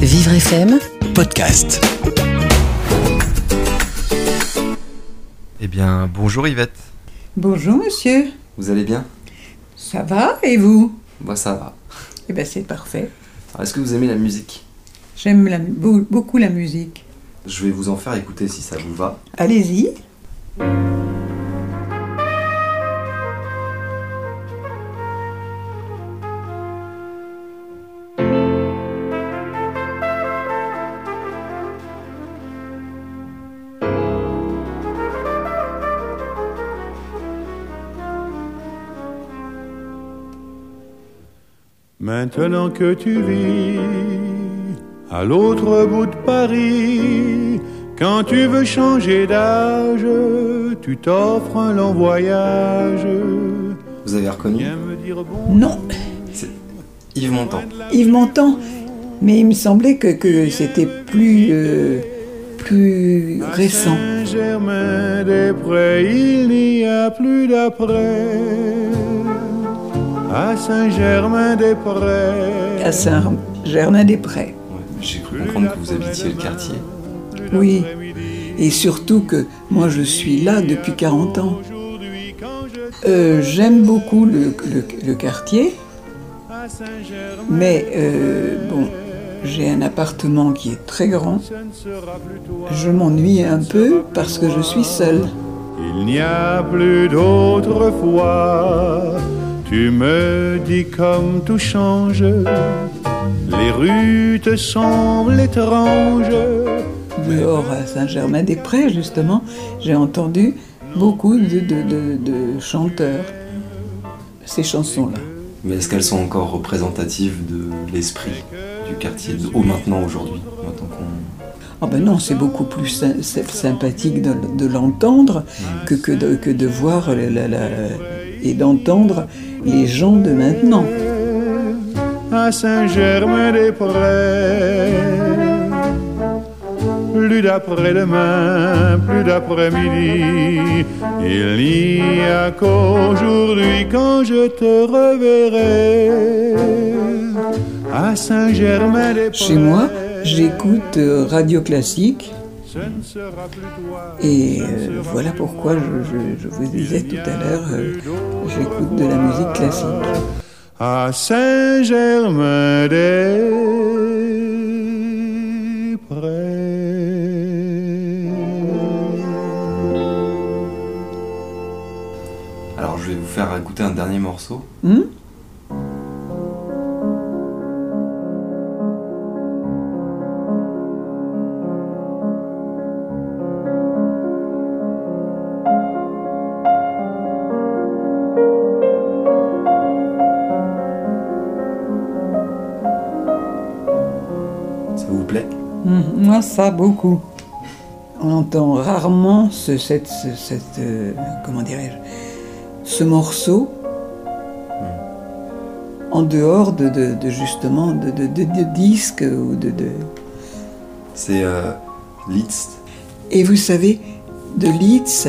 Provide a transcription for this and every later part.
Vivre FM, podcast. Eh bien, bonjour Yvette. Bonjour monsieur, Vous allez bien? Ça va et vous? Moi, ça va. Eh bien c'est parfait. Est-ce que vous aimez la musique? J'aime la beaucoup la musique. Je vais vous en faire écouter si ça vous va. Allez-y. Maintenant que tu vis à l'autre bout de Paris, quand tu veux changer d'âge, tu t'offres un long voyage. Vous avez reconnu Viens me dire bon. Non, Yves Montand. Yves Montand. Mais il me semblait que, que c'était plus, euh, plus récent. Saint-Germain-des-Prés, il n'y a plus d'après. À Saint-Germain-des-Prés. À Saint-Germain-des-Prés. Ouais, J'ai cru comprendre que vous habitiez le quartier. Oui. Et surtout que moi je suis là depuis 40 ans. Euh, J'aime beaucoup le, le- le quartier, mais euh, bon, j'ai un appartement qui est très grand. Je m'ennuie un peu parce que je suis seule. Il n'y a plus d'autre foi. Tu me dis comme tout change. Les rues te semblent étranges. Dehors à Saint-Germain-des-Prés, justement, j'ai entendu beaucoup de, de- de- de chanteurs. Ces chansons-là. Mais est-ce qu'elles sont encore représentatives de l'esprit du quartier de- au maintenant, aujourd'hui Maintenant. Ah ben non, c'est beaucoup plus sy- sy- sympathique de, de l'entendre que, que, de, que de voir la- la- la- et d'entendre les gens de maintenant. À Saint-Germain-des-Prés. Plus d'après-demain, plus d'après-midi. Il n'y a qu'aujourd'hui quand je te reverrai. À Saint-Germain-des-Prés. Chez moi, j'écoute euh, radio classique Et euh, voilà pourquoi je, je- je vous disais tout à l'heure, euh, j'écoute de la musique classique. à Saint-Germain-des-Prés. Alors, je vais vous faire écouter un dernier morceau. Hmm? Vous plaît Mhm, Moi, ça, beaucoup. On entend rarement ce, cette, ce- cette, euh, comment dirais-je, ce morceau en dehors de, de- de, justement de, de, disques ou de, C'est euh, Liszt. Et vous savez, de Leeds,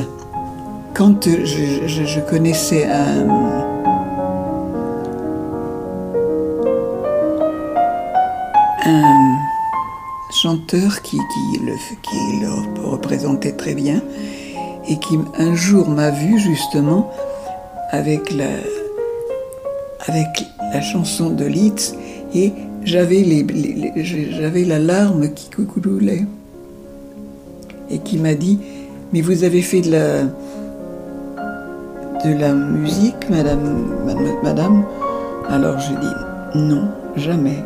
quand je, je- je connaissais un, un chanteur qui, le, qui le représentait très bien et qui un jour m'a vu justement avec la, avec la chanson de Leeds et j'avais les- j'avais la larme qui coulait et qui m'a dit Mais vous avez fait de la, de la musique, madame, madame Alors je dis Non, jamais.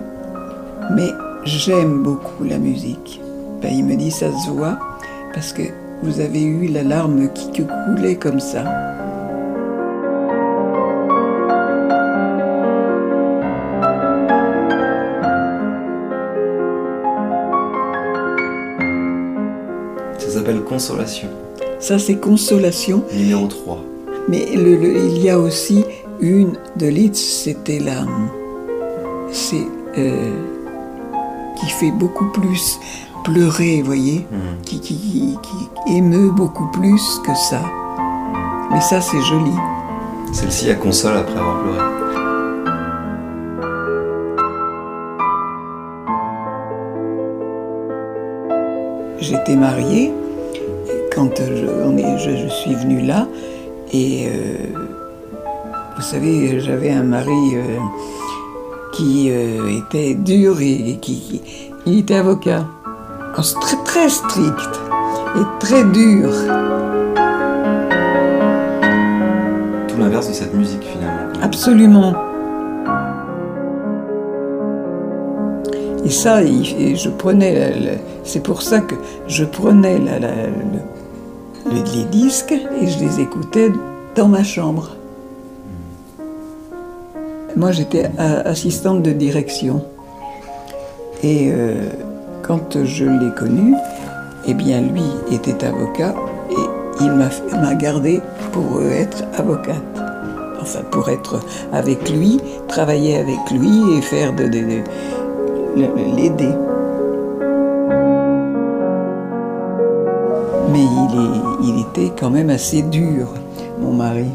Mais j'aime beaucoup la musique. Ben, il me dit Ça se voit parce que vous avez eu la larme qui coulait comme ça. Ça s'appelle Consolation, Ça, c'est Consolation. numéro 3. Mais le- le- il y a aussi une de Litz, c'était la. C'est. euh, qui fait beaucoup plus pleurer, vous voyez, Mhm. qui, qui, qui- qui émeut beaucoup plus que ça. Mais ça, c'est joli. Celle-ci, elle console après avoir pleuré. j'étais mariée quand je, je, suis venue là. Et euh, vous savez, j'avais un mari euh, qui euh, était dur et, qui, il était avocat. Très, très strict et très dur. Tout l'inverse de cette musique finalement. Absolument. Et ça, je prenais, c'est pour ça que je prenais les disques et je les écoutais dans ma chambre. Moi, j'étais assistante de direction. Et euh, quand je l'ai connu, eh bien, lui était avocat et il m'a gardé pour être avocate. Enfin, pour être avec lui, travailler avec lui et faire de l'aider. Mais il, est, il était quand même assez dur, mon mari.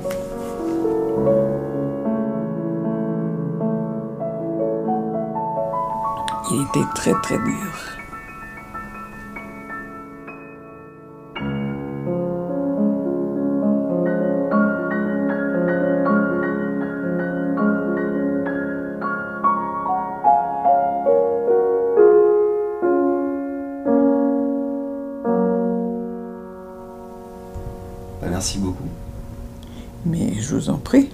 Il était très très dur. Merci beaucoup. Mais je vous en prie.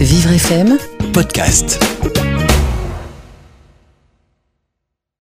Vivre FM, podcast.